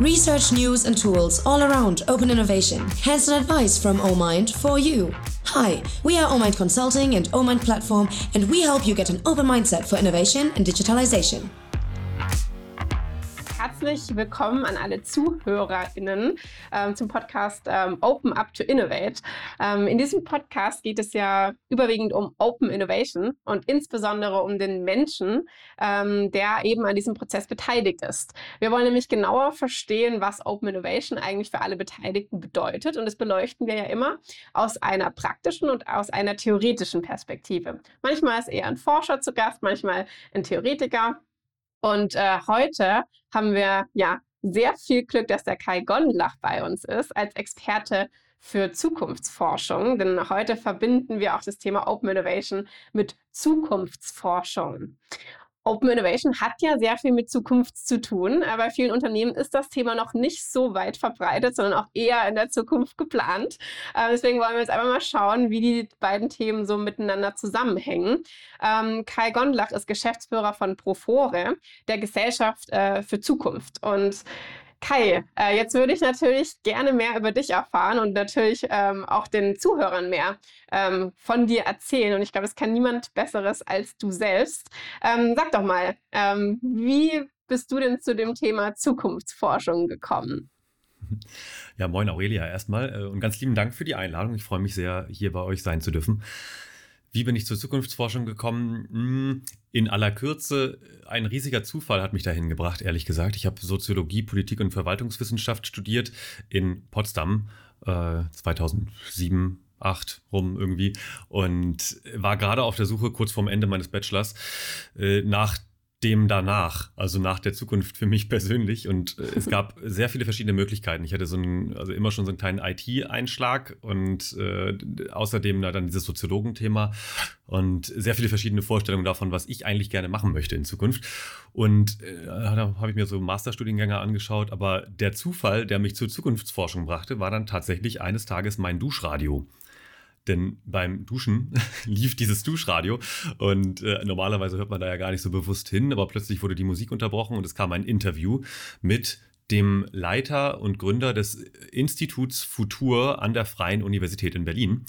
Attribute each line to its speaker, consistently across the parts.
Speaker 1: Research, news, and tools all around open innovation. Hands-on advice from OMind for you. Hi, we are OMind Consulting and OMind Platform, and we help you get an open mindset for innovation and digitalization.
Speaker 2: Herzlich willkommen an alle ZuhörerInnen ähm, zum Podcast ähm, Open Up to Innovate. Ähm, in diesem Podcast geht es ja überwiegend um Open Innovation und insbesondere um den Menschen, ähm, der eben an diesem Prozess beteiligt ist. Wir wollen nämlich genauer verstehen, was Open Innovation eigentlich für alle Beteiligten bedeutet und das beleuchten wir ja immer aus einer praktischen und aus einer theoretischen Perspektive. Manchmal ist eher ein Forscher zu Gast, manchmal ein Theoretiker. Und äh, heute haben wir ja sehr viel Glück, dass der Kai Gondlach bei uns ist als Experte für Zukunftsforschung. Denn heute verbinden wir auch das Thema Open Innovation mit Zukunftsforschung. Open Innovation hat ja sehr viel mit Zukunft zu tun. Bei vielen Unternehmen ist das Thema noch nicht so weit verbreitet, sondern auch eher in der Zukunft geplant. Äh, deswegen wollen wir jetzt einfach mal schauen, wie die beiden Themen so miteinander zusammenhängen. Ähm, Kai Gondlach ist Geschäftsführer von Profore, der Gesellschaft äh, für Zukunft. Und Kai, äh, jetzt würde ich natürlich gerne mehr über dich erfahren und natürlich ähm, auch den Zuhörern mehr ähm, von dir erzählen. Und ich glaube, es kann niemand Besseres als du selbst. Ähm, sag doch mal, ähm, wie bist du denn zu dem Thema Zukunftsforschung gekommen?
Speaker 3: Ja, moin Aurelia erstmal äh, und ganz lieben Dank für die Einladung. Ich freue mich sehr, hier bei euch sein zu dürfen. Wie bin ich zur Zukunftsforschung gekommen? In aller Kürze, ein riesiger Zufall hat mich dahin gebracht, ehrlich gesagt. Ich habe Soziologie, Politik und Verwaltungswissenschaft studiert in Potsdam äh, 2007, 8 rum irgendwie und war gerade auf der Suche kurz vorm Ende meines Bachelors äh, nach dem danach, also nach der Zukunft für mich persönlich. Und äh, es gab sehr viele verschiedene Möglichkeiten. Ich hatte so einen, also immer schon so einen kleinen IT-Einschlag und äh, außerdem dann dieses Soziologenthema und sehr viele verschiedene Vorstellungen davon, was ich eigentlich gerne machen möchte in Zukunft. Und äh, da habe ich mir so Masterstudiengänge angeschaut, aber der Zufall, der mich zur Zukunftsforschung brachte, war dann tatsächlich eines Tages mein Duschradio. Denn beim Duschen lief dieses Duschradio und äh, normalerweise hört man da ja gar nicht so bewusst hin, aber plötzlich wurde die Musik unterbrochen und es kam ein Interview mit dem Leiter und Gründer des Instituts Futur an der Freien Universität in Berlin,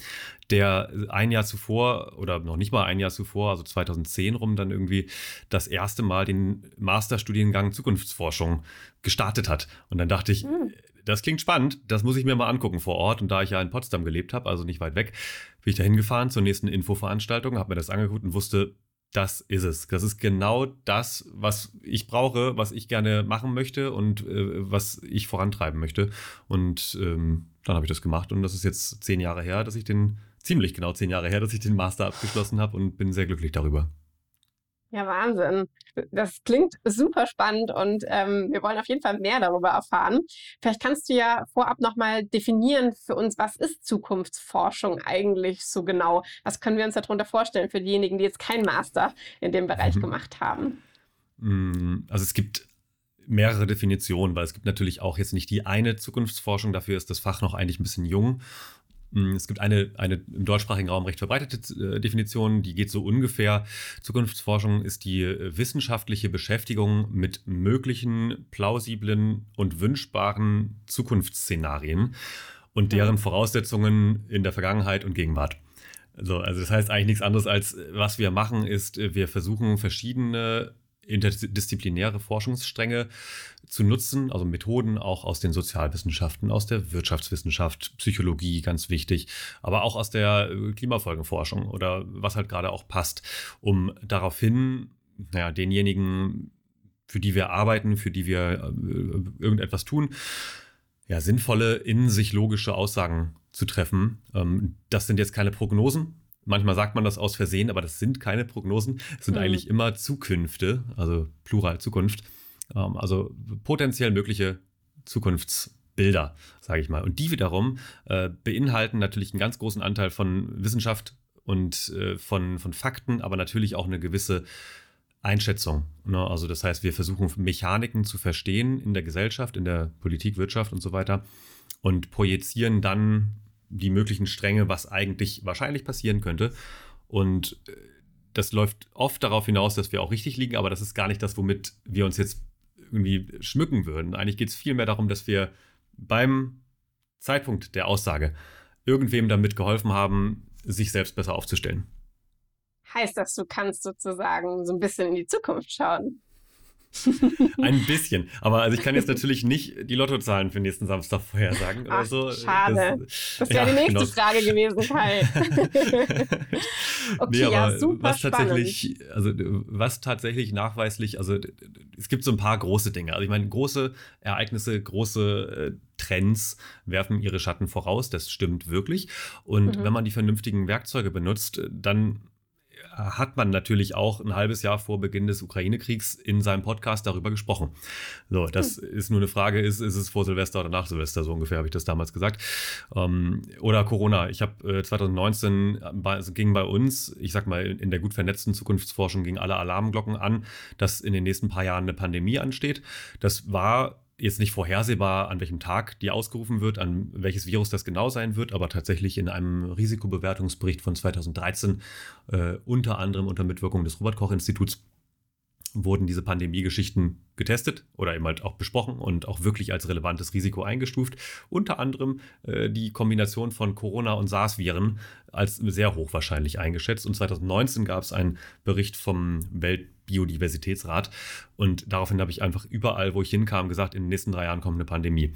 Speaker 3: der ein Jahr zuvor oder noch nicht mal ein Jahr zuvor, also 2010 rum, dann irgendwie das erste Mal den Masterstudiengang Zukunftsforschung gestartet hat. Und dann dachte ich, mhm das klingt spannend. Das muss ich mir mal angucken vor Ort. Und da ich ja in Potsdam gelebt habe, also nicht weit weg, bin ich da hingefahren zur nächsten Infoveranstaltung, habe mir das angeguckt und wusste, das ist es. Das ist genau das, was ich brauche, was ich gerne machen möchte und äh, was ich vorantreiben möchte. Und ähm, dann habe ich das gemacht und das ist jetzt zehn Jahre her, dass ich den, ziemlich genau zehn Jahre her, dass ich den Master abgeschlossen habe und bin sehr glücklich darüber.
Speaker 2: Ja, Wahnsinn. Das klingt super spannend und ähm, wir wollen auf jeden Fall mehr darüber erfahren. Vielleicht kannst du ja vorab nochmal definieren für uns, was ist Zukunftsforschung eigentlich so genau? Was können wir uns darunter vorstellen für diejenigen, die jetzt keinen Master in dem Bereich mhm. gemacht haben?
Speaker 3: Mm, also es gibt mehrere Definitionen, weil es gibt natürlich auch jetzt nicht die eine Zukunftsforschung, dafür ist das Fach noch eigentlich ein bisschen jung. Mm, es gibt eine, eine im deutschsprachigen Raum recht verbreitete äh, Definition, die geht so ungefähr. Zukunftsforschung ist die äh, wissenschaftliche Beschäftigung mit möglichen, plausiblen und wünschbaren Zukunftsszenarien und mhm. deren Voraussetzungen in der Vergangenheit und Gegenwart. Also, also das heißt eigentlich nichts anderes als, äh, was wir machen, ist, wir versuchen verschiedene interdisziplinäre Forschungsstränge zu nutzen, also Methoden auch aus den Sozialwissenschaften, aus der Wirtschaftswissenschaft, Psychologie, ganz wichtig, aber auch aus der äh, Klimafolgenforschung oder was halt gerade auch passt, um daraufhin, naja, denjenigen, für die wir arbeiten, für die wir äh, irgendetwas tun, ja, sinnvolle, in sich logische Aussagen zu treffen. Ähm, das sind jetzt keine Prognosen, Manchmal sagt man das aus Versehen, aber das sind keine Prognosen. Es sind mhm. eigentlich immer Zukünfte, also Plural Zukunft. Ähm, also potenziell mögliche Zukunftsbilder, sage ich mal. Und die wiederum äh, beinhalten natürlich einen ganz großen Anteil von Wissenschaft und äh, von, von Fakten, aber natürlich auch eine gewisse Einschätzung. Ne? Also das heißt, wir versuchen Mechaniken zu verstehen in der Gesellschaft, in der Politik, Wirtschaft und so weiter und projizieren dann die möglichen Stränge, was eigentlich wahrscheinlich passieren könnte. Und äh, das läuft oft darauf hinaus, dass wir auch richtig liegen, aber das ist gar nicht das, womit wir uns jetzt irgendwie schmücken würden. Eigentlich geht es vielmehr darum, dass wir beim Zeitpunkt der Aussage irgendwem damit geholfen haben, sich selbst besser aufzustellen.
Speaker 2: Heißt das, du kannst sozusagen so ein bisschen in die Zukunft schauen?
Speaker 3: Ein bisschen. Aber also ich kann jetzt natürlich nicht die Lottozahlen für nächsten Samstag vorhersagen oder Ach, so.
Speaker 2: Schade. Das, das wäre ja, die nächste genau. Frage gewesen, Kai.
Speaker 3: okay, nee, ja, super was tatsächlich, spannend. also was tatsächlich nachweislich, also es gibt so ein paar große Dinge. Also ich meine, große Ereignisse, große äh, Trends werfen ihre Schatten voraus. Das stimmt wirklich. Und mhm. wenn man die vernünftigen Werkzeuge benutzt, dann hat man natürlich auch ein halbes Jahr vor Beginn des Ukraine-Kriegs in seinem Podcast darüber gesprochen. So, das hm. ist nur eine Frage, ist, ist es vor Silvester oder nach Silvester? So ungefähr habe ich das damals gesagt. Ähm, oder Corona. Ich habe äh, 2019 bei, ging bei uns, ich sag mal, in der gut vernetzten Zukunftsforschung gingen alle Alarmglocken an, dass in den nächsten paar Jahren eine Pandemie ansteht. Das war jetzt nicht vorhersehbar, an welchem Tag die ausgerufen wird, an welches Virus das genau sein wird, aber tatsächlich in einem Risikobewertungsbericht von 2013, äh, unter anderem unter Mitwirkung des Robert Koch Instituts, wurden diese Pandemie-Geschichten getestet oder eben halt auch besprochen und auch wirklich als relevantes Risiko eingestuft. Unter anderem äh, die Kombination von Corona- und SARS-Viren als sehr hochwahrscheinlich eingeschätzt. Und 2019 gab es einen Bericht vom Weltbiodiversitätsrat und daraufhin habe ich einfach überall, wo ich hinkam, gesagt, in den nächsten drei Jahren kommt eine Pandemie.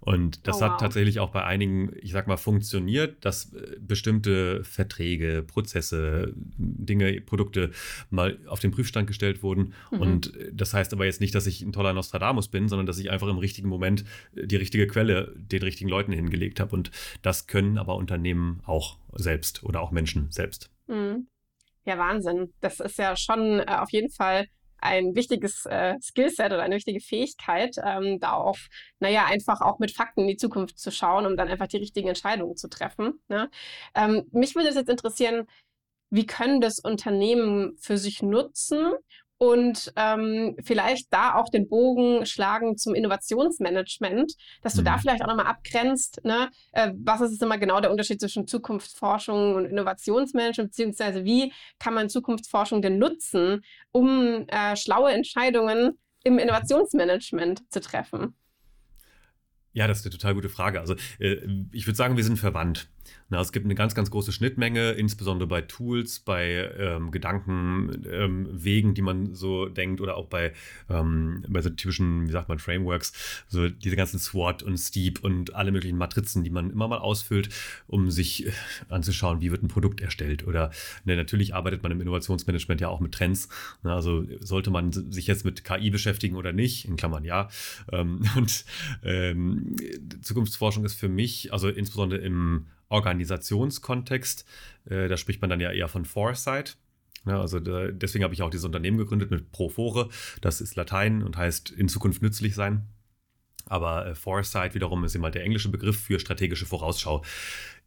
Speaker 3: Und das oh, wow. hat tatsächlich auch bei einigen, ich sag mal, funktioniert, dass äh, bestimmte Verträge, Prozesse, Dinge, Produkte mal auf den Prüfstand gestellt wurden. Mhm. Und das heißt aber jetzt nicht, dass ich ein toller Nostradamus bin, sondern dass ich einfach im richtigen Moment äh, die richtige Quelle den richtigen Leuten hingelegt habe. Und das können aber Unternehmen auch selbst oder auch Menschen selbst. Mhm.
Speaker 2: Ja, Wahnsinn. Das ist ja schon äh, auf jeden Fall ein wichtiges äh, Skillset oder eine wichtige Fähigkeit, ähm, da auch, naja, einfach auch mit Fakten in die Zukunft zu schauen, um dann einfach die richtigen Entscheidungen zu treffen. Ne? Ähm, mich würde es jetzt interessieren, wie können das Unternehmen für sich nutzen und ähm, vielleicht da auch den Bogen schlagen zum Innovationsmanagement, dass du mhm. da vielleicht auch nochmal abgrenzt, ne? Äh, was ist immer genau der Unterschied zwischen Zukunftsforschung und Innovationsmanagement, beziehungsweise wie kann man Zukunftsforschung denn nutzen, um äh, schlaue Entscheidungen im Innovationsmanagement zu treffen?
Speaker 3: Ja, das ist eine total gute Frage. Also äh, ich würde sagen, wir sind verwandt. Na, es gibt eine ganz, ganz große Schnittmenge, insbesondere bei Tools, bei ähm, Gedankenwegen, ähm, die man so denkt, oder auch bei, ähm, bei so typischen, wie sagt man, Frameworks, so diese ganzen SWOT und Steep und alle möglichen Matrizen, die man immer mal ausfüllt, um sich äh, anzuschauen, wie wird ein Produkt erstellt. Oder ne, natürlich arbeitet man im Innovationsmanagement ja auch mit Trends. Na, also sollte man sich jetzt mit KI beschäftigen oder nicht, in Klammern ja. Ähm, und ähm, Zukunftsforschung ist für mich, also insbesondere im Organisationskontext, äh, da spricht man dann ja eher von Foresight. Ja, also da, deswegen habe ich auch dieses Unternehmen gegründet mit Profore. Das ist Latein und heißt in Zukunft nützlich sein. Aber äh, Foresight wiederum ist immer der englische Begriff für strategische Vorausschau.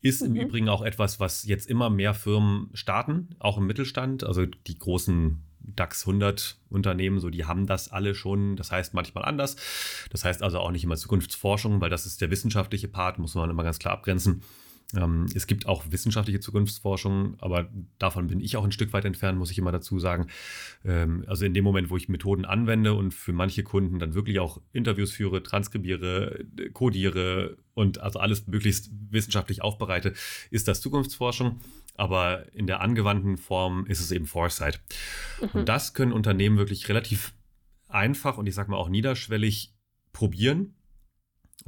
Speaker 3: Ist mhm. im Übrigen auch etwas, was jetzt immer mehr Firmen starten, auch im Mittelstand. Also die großen DAX 100 Unternehmen, so die haben das alle schon. Das heißt manchmal anders. Das heißt also auch nicht immer Zukunftsforschung, weil das ist der wissenschaftliche Part, muss man immer ganz klar abgrenzen. Ähm, es gibt auch wissenschaftliche Zukunftsforschung, aber davon bin ich auch ein Stück weit entfernt, muss ich immer dazu sagen. Ähm, also in dem Moment, wo ich Methoden anwende und für manche Kunden dann wirklich auch Interviews führe, transkribiere, codiere und also alles möglichst wissenschaftlich aufbereite, ist das Zukunftsforschung. Aber in der angewandten Form ist es eben Foresight. Mhm. Und das können Unternehmen wirklich relativ einfach und ich sage mal auch niederschwellig probieren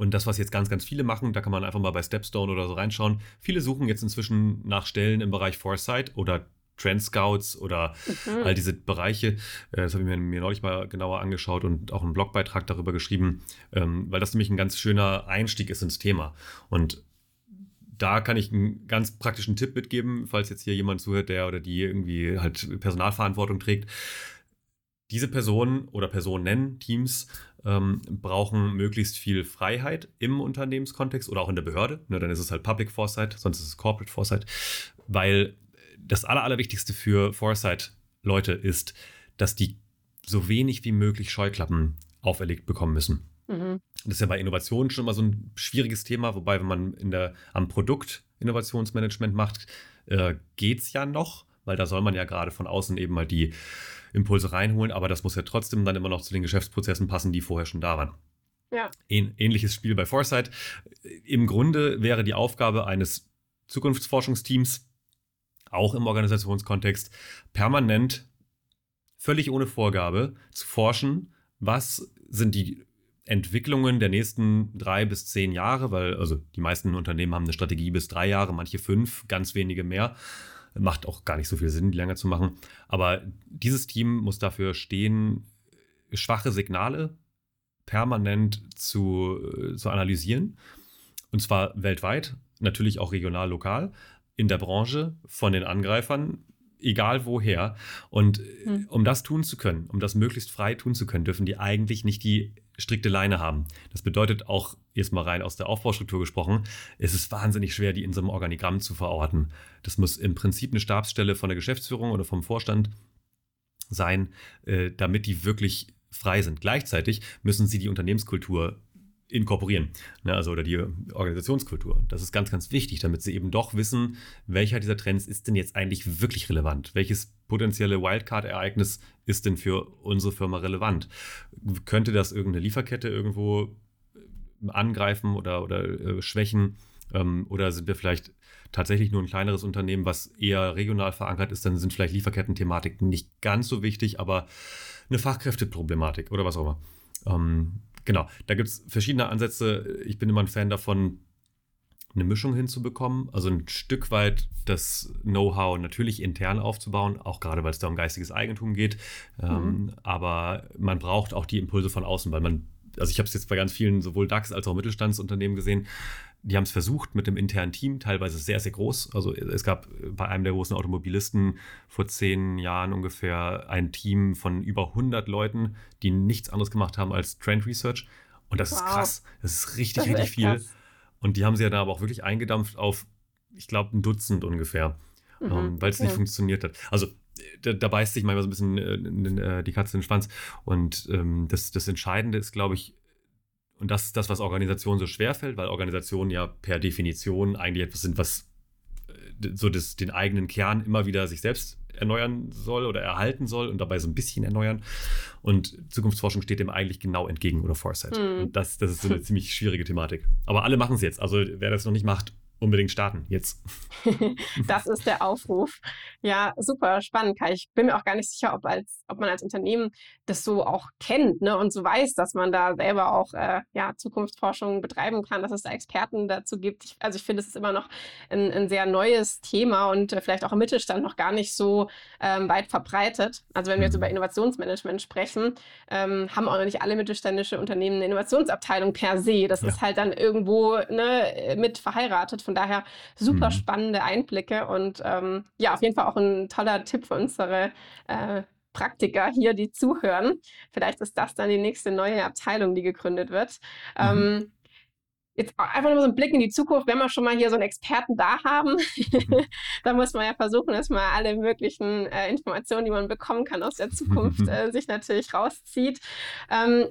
Speaker 3: und das, was jetzt ganz, ganz viele machen, da kann man einfach mal bei Stepstone oder so reinschauen. Viele suchen jetzt inzwischen nach Stellen im Bereich Foresight oder Trend Scouts oder mhm. all diese Bereiche. Äh, das habe ich mir, mir, neulich mal genauer angeschaut und auch einen Blogbeitrag darüber geschrieben, ähm, weil das nämlich ein ganz schöner Einstieg ist ins Thema. Und da kann ich einen ganz praktischen Tipp mitgeben, falls jetzt hier jemand zuhört, der oder die irgendwie halt Personalverantwortung trägt. Diese Personen oder Personen, Teams ähm, brauchen möglichst viel Freiheit im Unternehmenskontext oder auch in der Behörde. Ne, dann ist es halt Public Foresight, sonst ist es Corporate Foresight, weil das Aller, Allerwichtigste für Foresight-Leute ist, dass die so wenig wie möglich Scheuklappen auferlegt bekommen müssen. Mhm. Das ist ja bei Innovationen schon mal so ein schwieriges Thema, wobei, wenn man in der, am Produkt Innovationsmanagement macht, äh, geht es ja noch, weil da soll man ja gerade von außen eben mal die Impulse reinholen, aber das muss ja trotzdem dann immer noch zu den Geschäftsprozessen passen, die vorher schon da waren.
Speaker 2: Ja.
Speaker 3: Ähnliches Spiel bei Foresight. Im Grunde wäre die Aufgabe eines Zukunftsforschungsteams, auch im Organisationskontext, permanent, völlig ohne Vorgabe, zu forschen, was sind die Entwicklungen der nächsten drei bis zehn Jahre, weil also die meisten Unternehmen haben eine Strategie bis drei Jahre, manche fünf, ganz wenige mehr. Macht auch gar nicht so viel Sinn, die länger zu machen. Aber dieses Team muss dafür stehen, schwache Signale permanent zu, äh, zu analysieren. Und zwar weltweit, natürlich auch regional, lokal, in der Branche, von den Angreifern, egal woher. Und hm. um das tun zu können, um das möglichst frei tun zu können, dürfen die eigentlich nicht die strikte Leine haben. Das bedeutet auch, jetzt mal rein aus der Aufbaustruktur gesprochen, es ist wahnsinnig schwer, die in so einem Organigramm zu verorten. Das muss im Prinzip eine Stabsstelle von der Geschäftsführung oder vom Vorstand sein, äh, damit die wirklich frei sind. Gleichzeitig müssen sie die Unternehmenskultur inkorporieren, ne, also oder die Organisationskultur. Das ist ganz, ganz wichtig, damit sie eben doch wissen, welcher dieser Trends ist denn jetzt eigentlich wirklich relevant? Welches potenzielle Wildcard-Ereignis ist denn für unsere Firma relevant? Könnte das irgendeine Lieferkette irgendwo äh, angreifen oder, oder äh, schwächen? Ähm, oder sind wir vielleicht tatsächlich nur ein kleineres Unternehmen, was eher regional verankert ist? Dann sind vielleicht Lieferketten-Thematiken nicht ganz so wichtig, aber eine Fachkräfteproblematik oder was auch immer. Ähm, genau, da gibt es verschiedene Ansätze. Ich bin immer ein Fan davon, eine Mischung hinzubekommen, also ein Stück weit das Know-how natürlich intern aufzubauen, auch gerade weil es da um geistiges Eigentum geht. Ähm, mhm. Ähm, aber man braucht auch die Impulse von außen, weil man, also ich habe es jetzt bei ganz vielen sowohl DAX als auch Mittelstandsunternehmen gesehen, die haben es versucht mit dem internen Team, teilweise sehr, sehr groß. Also es gab bei einem der großen Automobilisten vor zehn Jahren ungefähr ein Team von über 100 Leuten, die nichts anderes gemacht haben als Trend Research. Und das wow. ist krass. Das ist richtig, das ist richtig viel. Krass. Und die haben sie ja da aber auch wirklich eingedampft auf, ich glaube, ein Dutzend ungefähr, mhm, ähm, weil es okay. nicht funktioniert hat. Also da, da, beißt sich manchmal so ein bisschen äh, die Katze in den Schwanz. Und ähm, das, das Entscheidende ist, glaube ich, und das ist das, was Organisationen so schwer fällt, weil Organisationen ja per Definition eigentlich etwas sind, was äh, so das, den eigenen Kern immer wieder sich selbst erneuern soll oder erhalten soll und dabei so ein bisschen erneuern. Und Zukunftsforschung steht dem eigentlich genau entgegen oder Foresight. Mhm. Und das, das ist so eine ziemlich schwierige Thematik. Aber alle machen es jetzt. Also wer das noch nicht macht, unbedingt starten, jetzt.
Speaker 2: das ist der Aufruf. Ja, super spannend, Kai. Ich bin mir auch gar nicht sicher, ob, als, ob man als Unternehmen das so auch kennt ne, und so weiß, dass man da selber auch äh, ja, Zukunftsforschung betreiben kann, dass es da Experten dazu gibt. Ich, also ich finde, es ist immer noch ein, ein sehr neues Thema und äh, vielleicht auch im Mittelstand noch gar nicht so ähm, weit verbreitet. Also wenn wir jetzt über mhm. Innovationsmanagement sprechen, ähm, haben auch noch nicht alle mittelständische Unternehmen eine Innovationsabteilung per se. Das ja. ist halt dann irgendwo ne, mit verheiratet von daher super mhm. spannende Einblicke und ähm, ja, auf jeden Fall auch ein toller Tipp für unsere äh, Praktiker hier, die zuhören. Vielleicht ist das dann die nächste neue Abteilung, die gegründet wird. Mhm. Ähm, jetzt einfach nur so ein Blick in die Zukunft, wenn wir schon mal hier so einen Experten da haben, mhm. da muss man ja versuchen, dass man alle möglichen äh, Informationen, die man bekommen kann aus der Zukunft, äh, sich natürlich rauszieht. Ähm,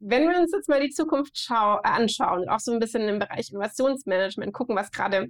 Speaker 2: wenn wir uns jetzt mal die Zukunft schau anschauen, auch so ein bisschen im Bereich Innovationsmanagement gucken, was gerade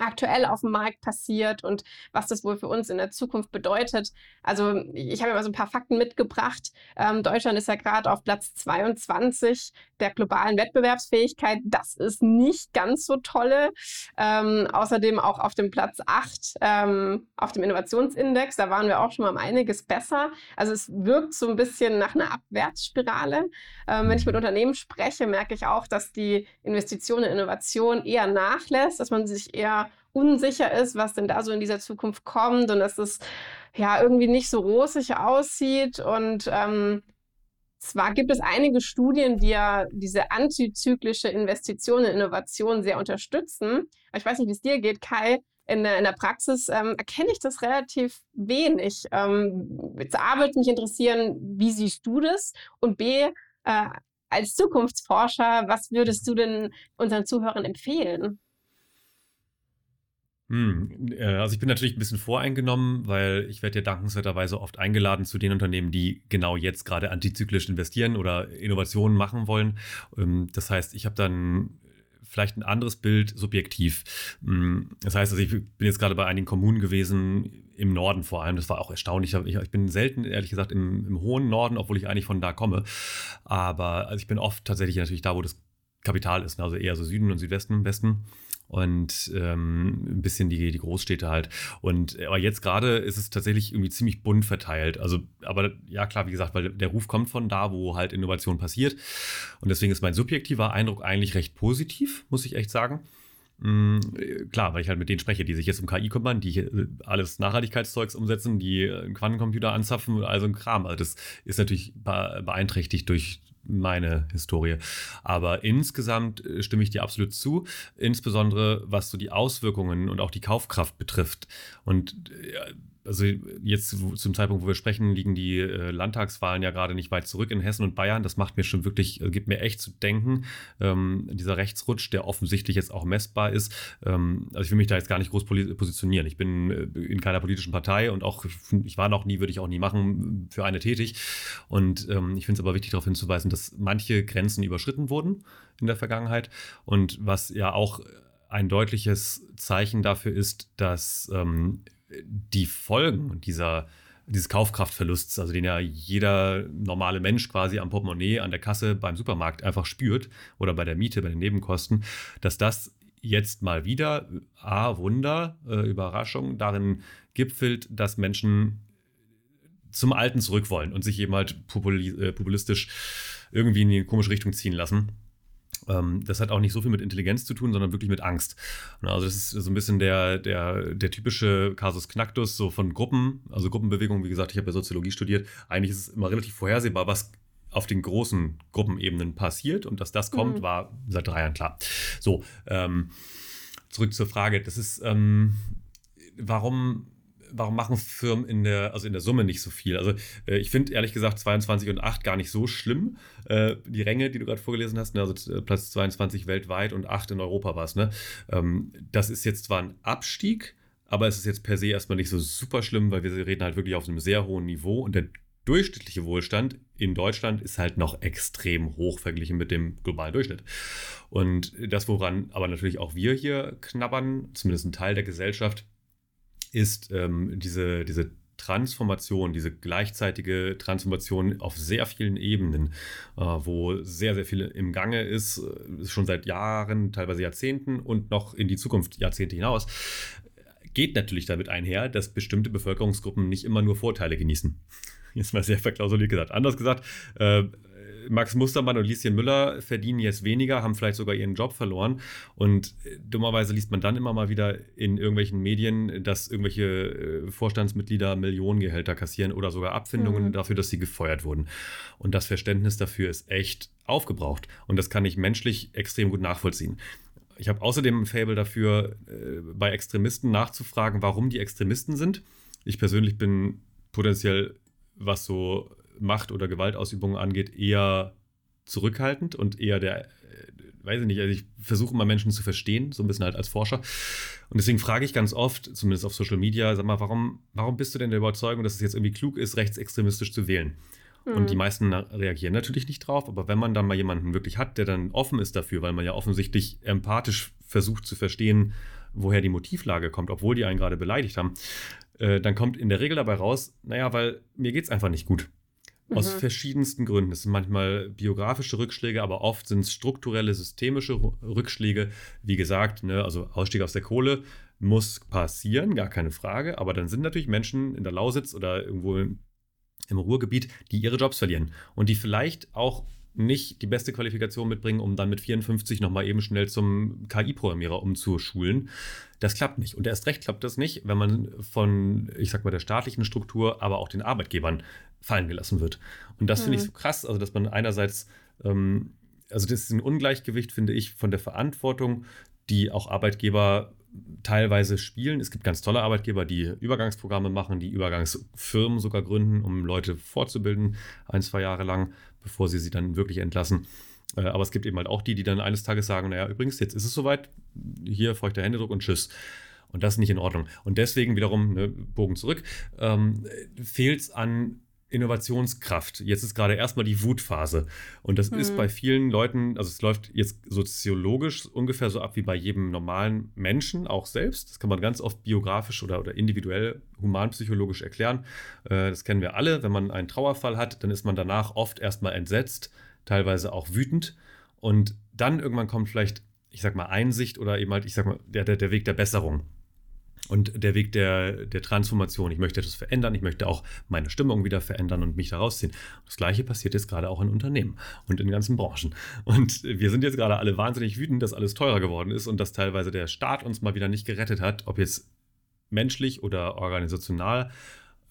Speaker 2: aktuell auf dem Markt passiert und was das wohl für uns in der Zukunft bedeutet. Also ich habe mal so ein paar Fakten mitgebracht. Ähm, Deutschland ist ja gerade auf Platz 22 der globalen Wettbewerbsfähigkeit. Das ist nicht ganz so tolle. Ähm, außerdem auch auf dem Platz 8 ähm, auf dem Innovationsindex. Da waren wir auch schon mal um einiges besser. Also es wirkt so ein bisschen nach einer Abwärtsspirale. Ähm, wenn ich mit Unternehmen spreche, merke ich auch, dass die Investition in Innovation eher nachlässt, dass man sich eher unsicher ist, was denn da so in dieser Zukunft kommt und dass es ja irgendwie nicht so rosig aussieht. Und ähm, zwar gibt es einige Studien, die ja diese antizyklische Investition in Innovation sehr unterstützen. Aber ich weiß nicht, wie es dir geht, Kai. In der, in der Praxis ähm, erkenne ich das relativ wenig. Ähm, jetzt A, würde mich interessieren, wie siehst du das? Und B, äh, als Zukunftsforscher, was würdest du denn unseren Zuhörern empfehlen?
Speaker 3: Hm, äh, also ich bin natürlich ein bisschen voreingenommen, weil ich werde ja dankenswerterweise oft eingeladen zu den Unternehmen, die genau jetzt gerade antizyklisch investieren oder Innovationen machen wollen. Ähm, das heißt, ich habe dann vielleicht ein anderes Bild subjektiv. Mm, das heißt, also ich bin jetzt gerade bei einigen Kommunen gewesen, im Norden vor allem. Das war auch erstaunlich. Ich, bin selten, ehrlich gesagt, im, im, hohen Norden, obwohl ich eigentlich von da komme. Aber also ich bin oft tatsächlich natürlich da, wo das Kapital ist. Ne? Also eher so Süden und Südwesten, im Westen und ähm, ein bisschen die, die Großstädte halt. Und aber jetzt gerade ist es tatsächlich irgendwie ziemlich bunt verteilt. Also, aber ja, klar, wie gesagt, weil der Ruf kommt von da, wo halt Innovation passiert. Und deswegen ist mein subjektiver Eindruck eigentlich recht positiv, muss ich echt sagen. Mhm, klar, weil ich halt mit denen spreche, die sich jetzt um KI kümmern, die äh, alles Nachhaltigkeitszeugs umsetzen, die einen Quantencomputer anzapfen und all so ein Kram. Also das ist natürlich beeinträchtigt durch meine Historie. Aber insgesamt äh, stimme ich dir absolut zu, insbesondere was so die Auswirkungen und auch die Kaufkraft betrifft. Und äh, also jetzt zum Zeitpunkt, wo wir sprechen, liegen die äh, Landtagswahlen ja gerade nicht weit zurück in Hessen und Bayern. Das macht mir schon wirklich, äh, gibt mir echt zu denken. Ähm, dieser Rechtsrutsch, der offensichtlich jetzt auch messbar ist. Ähm, also ich will mich da jetzt gar nicht groß positionieren. Ich bin äh, in keiner politischen Partei und auch, ich war noch nie, würde ich auch nie machen, für eine tätig. Und ähm, ich finde es aber wichtig darauf hinzuweisen, dass manche Grenzen überschritten wurden in der Vergangenheit. Und was ja auch ein deutliches Zeichen dafür ist, dass ähm, die Folgen dieser, dieses Kaufkraftverlusts, also den ja jeder normale Mensch quasi am Portemonnaie, an der Kasse beim Supermarkt einfach spürt oder bei der Miete, bei den Nebenkosten, dass das jetzt mal wieder, A, Wunder, äh, Überraschung, darin gipfelt, dass Menschen zum Alten zurück wollen und sich eben halt äh, populistisch irgendwie in eine komische Richtung ziehen lassen. Ähm, das hat auch nicht so viel mit Intelligenz zu tun, sondern wirklich mit Angst. Also das ist so ein bisschen der, der, der typische Kasus Knacktus so von Gruppen, also Gruppenbewegungen. Wie gesagt, ich habe ja Soziologie studiert. Eigentlich ist es immer relativ vorhersehbar, was auf den großen Gruppenebenen passiert und dass das kommt, mhm. war seit drei Jahren klar. So, ähm, zurück zur Frage. Das ist, ähm, warum warum machen Firmen in der, also in der Summe nicht so viel? Also äh, ich finde ehrlich gesagt 22 und 8 gar nicht so schlimm. Äh, die Ränge, die du gerade vorgelesen hast, ne? also äh, Platz 22 weltweit und 8 in Europa war es. Ne? Ähm, das ist jetzt zwar ein Abstieg, aber es ist jetzt per se erstmal nicht so super schlimm, weil wir reden halt wirklich auf einem sehr hohen Niveau und der durchschnittliche Wohlstand in Deutschland ist halt noch extrem hoch verglichen mit dem globalen Durchschnitt. Und das, woran aber natürlich auch wir hier knabbern, zumindest ein Teil der Gesellschaft, ist ähm, diese, diese Transformation, diese gleichzeitige Transformation auf sehr vielen Ebenen, äh, wo sehr, sehr viel im Gange ist, äh, schon seit Jahren, teilweise Jahrzehnten und noch in die Zukunft Jahrzehnte hinaus, geht natürlich damit einher, dass bestimmte Bevölkerungsgruppen nicht immer nur Vorteile genießen. Jetzt mal sehr verklausuliert gesagt. Anders gesagt, äh, Max Mustermann und Lieschen Müller verdienen jetzt weniger, haben vielleicht sogar ihren Job verloren. Und äh, dummerweise liest man dann immer mal wieder in irgendwelchen Medien, dass irgendwelche äh, Vorstandsmitglieder Millionengehälter kassieren oder sogar Abfindungen mhm. dafür, dass sie gefeuert wurden. Und das Verständnis dafür ist echt aufgebraucht. Und das kann ich menschlich extrem gut nachvollziehen. Ich habe außerdem ein Fable dafür, äh, bei Extremisten nachzufragen, warum die Extremisten sind. Ich persönlich bin potenziell, was so Macht- oder Gewaltausübung angeht, eher zurückhaltend und eher der, äh, weiß ich nicht, also ich versuche immer Menschen zu verstehen, so ein bisschen halt als Forscher. Und deswegen frage ich ganz oft, zumindest auf Social Media, sag mal, warum, warum bist du denn der Überzeugung, dass es jetzt irgendwie klug ist, rechtsextremistisch zu wählen? Und hm. die meisten reagieren natürlich nicht drauf, aber wenn man dann mal jemanden wirklich hat, der dann offen ist dafür, weil man ja offensichtlich empathisch versucht zu verstehen, woher die Motivlage kommt, obwohl die einen gerade beleidigt haben, äh, dann kommt in der Regel dabei raus, naja, weil mir geht es einfach nicht gut. Aus mhm. verschiedensten Gründen. Es sind manchmal biografische Rückschläge, aber oft sind es strukturelle, systemische Rückschläge. Wie gesagt, ne, also Ausstieg aus der Kohle muss passieren, gar keine Frage. Aber dann sind natürlich Menschen in der Lausitz oder irgendwo im Ruhrgebiet, die ihre Jobs verlieren und die vielleicht auch nicht die beste Qualifikation mitbringen, um dann mit 54 nochmal eben schnell zum KI-Programmierer umzuschulen. Das klappt nicht. Und erst recht klappt das nicht, wenn man von, ich sag mal, der staatlichen Struktur, aber auch den Arbeitgebern fallen gelassen wird. Und das mhm. finde ich so krass, also dass man einerseits, ähm, also das ist ein Ungleichgewicht, finde ich, von der Verantwortung, die auch Arbeitgeber teilweise spielen. Es gibt ganz tolle Arbeitgeber, die Übergangsprogramme machen, die Übergangsfirmen sogar gründen, um Leute fortzubilden, ein, zwei Jahre lang, bevor sie sie dann wirklich entlassen. Äh, aber es gibt eben halt auch die, die dann eines Tages sagen, naja, übrigens, jetzt ist es soweit, hier feuchter Händedruck und tschüss. Und das ist nicht in Ordnung. Und deswegen wiederum, ne, Bogen zurück, ähm, fehlt es an Innovationskraft. Jetzt ist gerade erstmal die Wutphase. Und das mhm. ist bei vielen Leuten, also es läuft jetzt soziologisch ungefähr so ab wie bei jedem normalen Menschen, auch selbst. Das kann man ganz oft biografisch oder, oder individuell humanpsychologisch erklären. Äh, das kennen wir alle. Wenn man einen Trauerfall hat, dann ist man danach oft erstmal entsetzt, teilweise auch wütend. Und dann irgendwann kommt vielleicht, ich sag mal, Einsicht oder eben halt, ich sag mal, der, der, der Weg der Besserung und der Weg der, der Transformation. Ich möchte etwas verändern, ich möchte auch meine Stimmung wieder verändern und mich da rausziehen. Das gleiche passiert jetzt gerade auch in Unternehmen und in ganzen Branchen. Und wir sind jetzt gerade alle wahnsinnig wütend, dass alles teurer geworden ist und dass teilweise der Staat uns mal wieder nicht gerettet hat, ob jetzt menschlich oder organisational.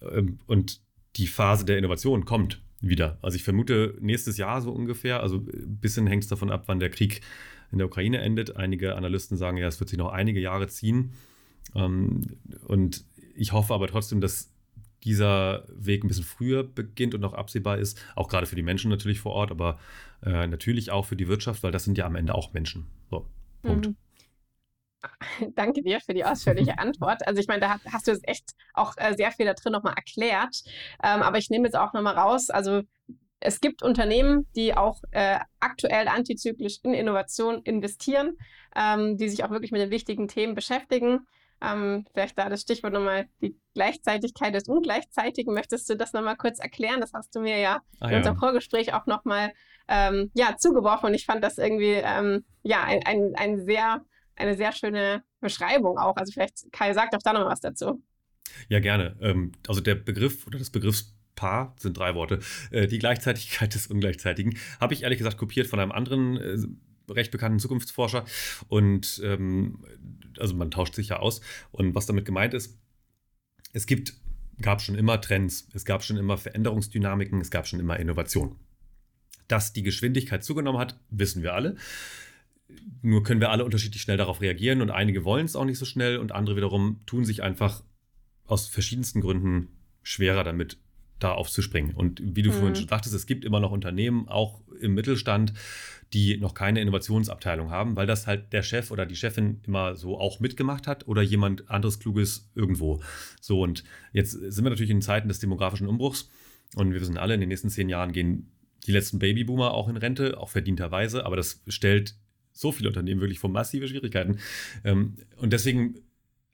Speaker 3: Ähm, und die Phase der Innovation kommt wieder. Also ich vermute nächstes Jahr so ungefähr. Also ein bisschen hängt es davon ab, wann der Krieg in der Ukraine endet. Einige Analysten sagen ja, es wird sich noch einige Jahre ziehen. Ähm, und ich hoffe aber trotzdem, dass dieser Weg ein bisschen früher beginnt und noch absehbar ist, auch gerade für die Menschen natürlich vor Ort, aber äh, natürlich auch für die Wirtschaft, weil das sind ja am Ende auch Menschen. So, Punkt. Mhm.
Speaker 2: Danke dir für die ausführliche Antwort. Also ich meine, da hast du jetzt echt auch äh, sehr viel da drin nochmal erklärt. Ähm, aber ich nehme jetzt auch nochmal raus, also es gibt Unternehmen, die auch äh, aktuell antizyklisch in Innovation investieren, ähm, die sich auch wirklich mit den wichtigen Themen beschäftigen. Ähm, vielleicht da das Stichwort nochmal die Gleichzeitigkeit des Ungleichzeitigen. Möchtest du das nochmal kurz erklären? Das hast du mir ja ah, in ja. unserem Vorgespräch auch nochmal ähm, ja, zugeworfen und ich fand das irgendwie ähm, ja, ein, ein, ein sehr, eine sehr schöne Beschreibung auch. Also vielleicht, Kai, sag doch da nochmal was dazu.
Speaker 3: Ja, gerne. Ähm, also der Begriff oder das Begriffspaar sind drei Worte. Äh, die Gleichzeitigkeit des Ungleichzeitigen habe ich ehrlich gesagt kopiert von einem anderen äh, recht bekannten Zukunftsforscher. Und ähm, also man tauscht sich ja aus. Und was damit gemeint ist, es gibt, gab schon immer Trends, es gab schon immer Veränderungsdynamiken, es gab schon immer Innovation. Dass die Geschwindigkeit zugenommen hat, wissen wir alle. Nur können wir alle unterschiedlich schnell darauf reagieren und einige wollen es auch nicht so schnell und andere wiederum tun sich einfach aus verschiedensten Gründen schwerer damit da aufzuspringen. Und wie du mhm. vorhin schon sagtest, es gibt immer noch Unternehmen, auch im Mittelstand, die noch keine Innovationsabteilung haben, weil das halt der Chef oder die Chefin immer so auch mitgemacht hat oder jemand anderes Kluges irgendwo. So, und jetzt sind wir natürlich in Zeiten des demografischen Umbruchs und wir wissen alle, in den nächsten zehn Jahren gehen die letzten Babyboomer auch in Rente, auch verdienterweise, aber das stellt so viele Unternehmen wirklich vor massive Schwierigkeiten. Ähm, und deswegen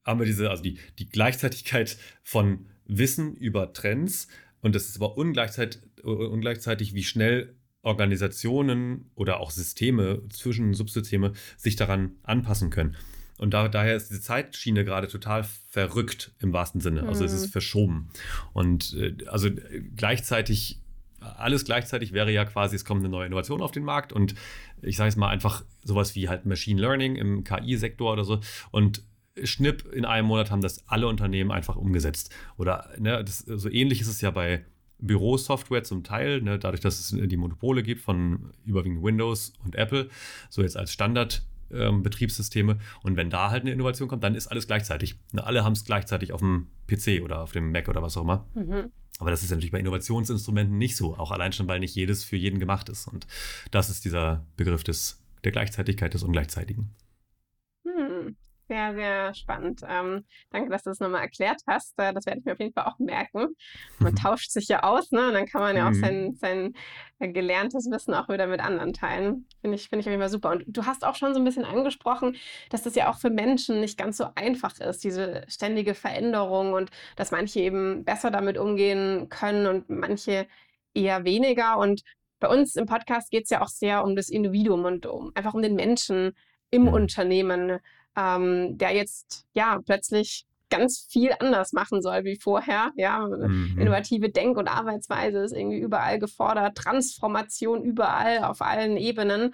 Speaker 3: haben wir diese, also die, die Gleichzeitigkeit von Wissen über Trends und das ist aber ungleichzeitig, ungleichzeitig wie schnell Organisationen oder auch Systeme, zwischen Subsysteme sich daran anpassen können. Und da, daher ist diese Zeitschiene gerade total verrückt im wahrsten Sinne. Also es ist mhm. verschoben. Und äh, also gleichzeitig, alles gleichzeitig wäre ja quasi, es kommt eine neue Innovation auf den Markt und ich sage es mal einfach sowas wie halt Machine Learning im KI-Sektor oder so. Und Schnipp, in einem Monat haben das alle Unternehmen einfach umgesetzt. Oder ne, das, so ähnlich ist es ja bei Bürosoftware zum Teil, ne, dadurch, dass es die Monopole gibt von überwiegend Windows und Apple, so jetzt als Standard. Ähm, Betriebssysteme und wenn da halt eine Innovation kommt, dann ist alles gleichzeitig. Ne, alle haben es gleichzeitig auf dem PC oder auf dem Mac oder was auch immer. Mhm. Aber das ist natürlich bei Innovationsinstrumenten nicht so, auch allein schon, weil nicht jedes für jeden gemacht ist. Und das ist dieser Begriff des, der Gleichzeitigkeit des Ungleichzeitigen.
Speaker 2: Sehr, sehr spannend. Ähm, danke, dass du das nochmal erklärt hast. Äh, das werde ich mir auf jeden Fall auch merken. Man tauscht sich ja aus, ne? Und dann kann man ja auch sein, mhm. sein äh, gelerntes Wissen auch wieder mit anderen teilen. Finde ich, finde ich auf jeden Fall super. Und du hast auch schon so ein bisschen angesprochen, dass das ja auch für Menschen nicht ganz so einfach ist, diese ständige Veränderung und dass manche eben besser damit umgehen können und manche eher weniger. Und bei uns im Podcast geht es ja auch sehr um das Individuum und um einfach um den Menschen im. Unternehmen ähm, der jetzt ja plötzlich ganz viel anders machen soll wie vorher. Ja, mhm. innovative Denk- und Arbeitsweise ist irgendwie überall gefordert, Transformation überall auf allen Ebenen,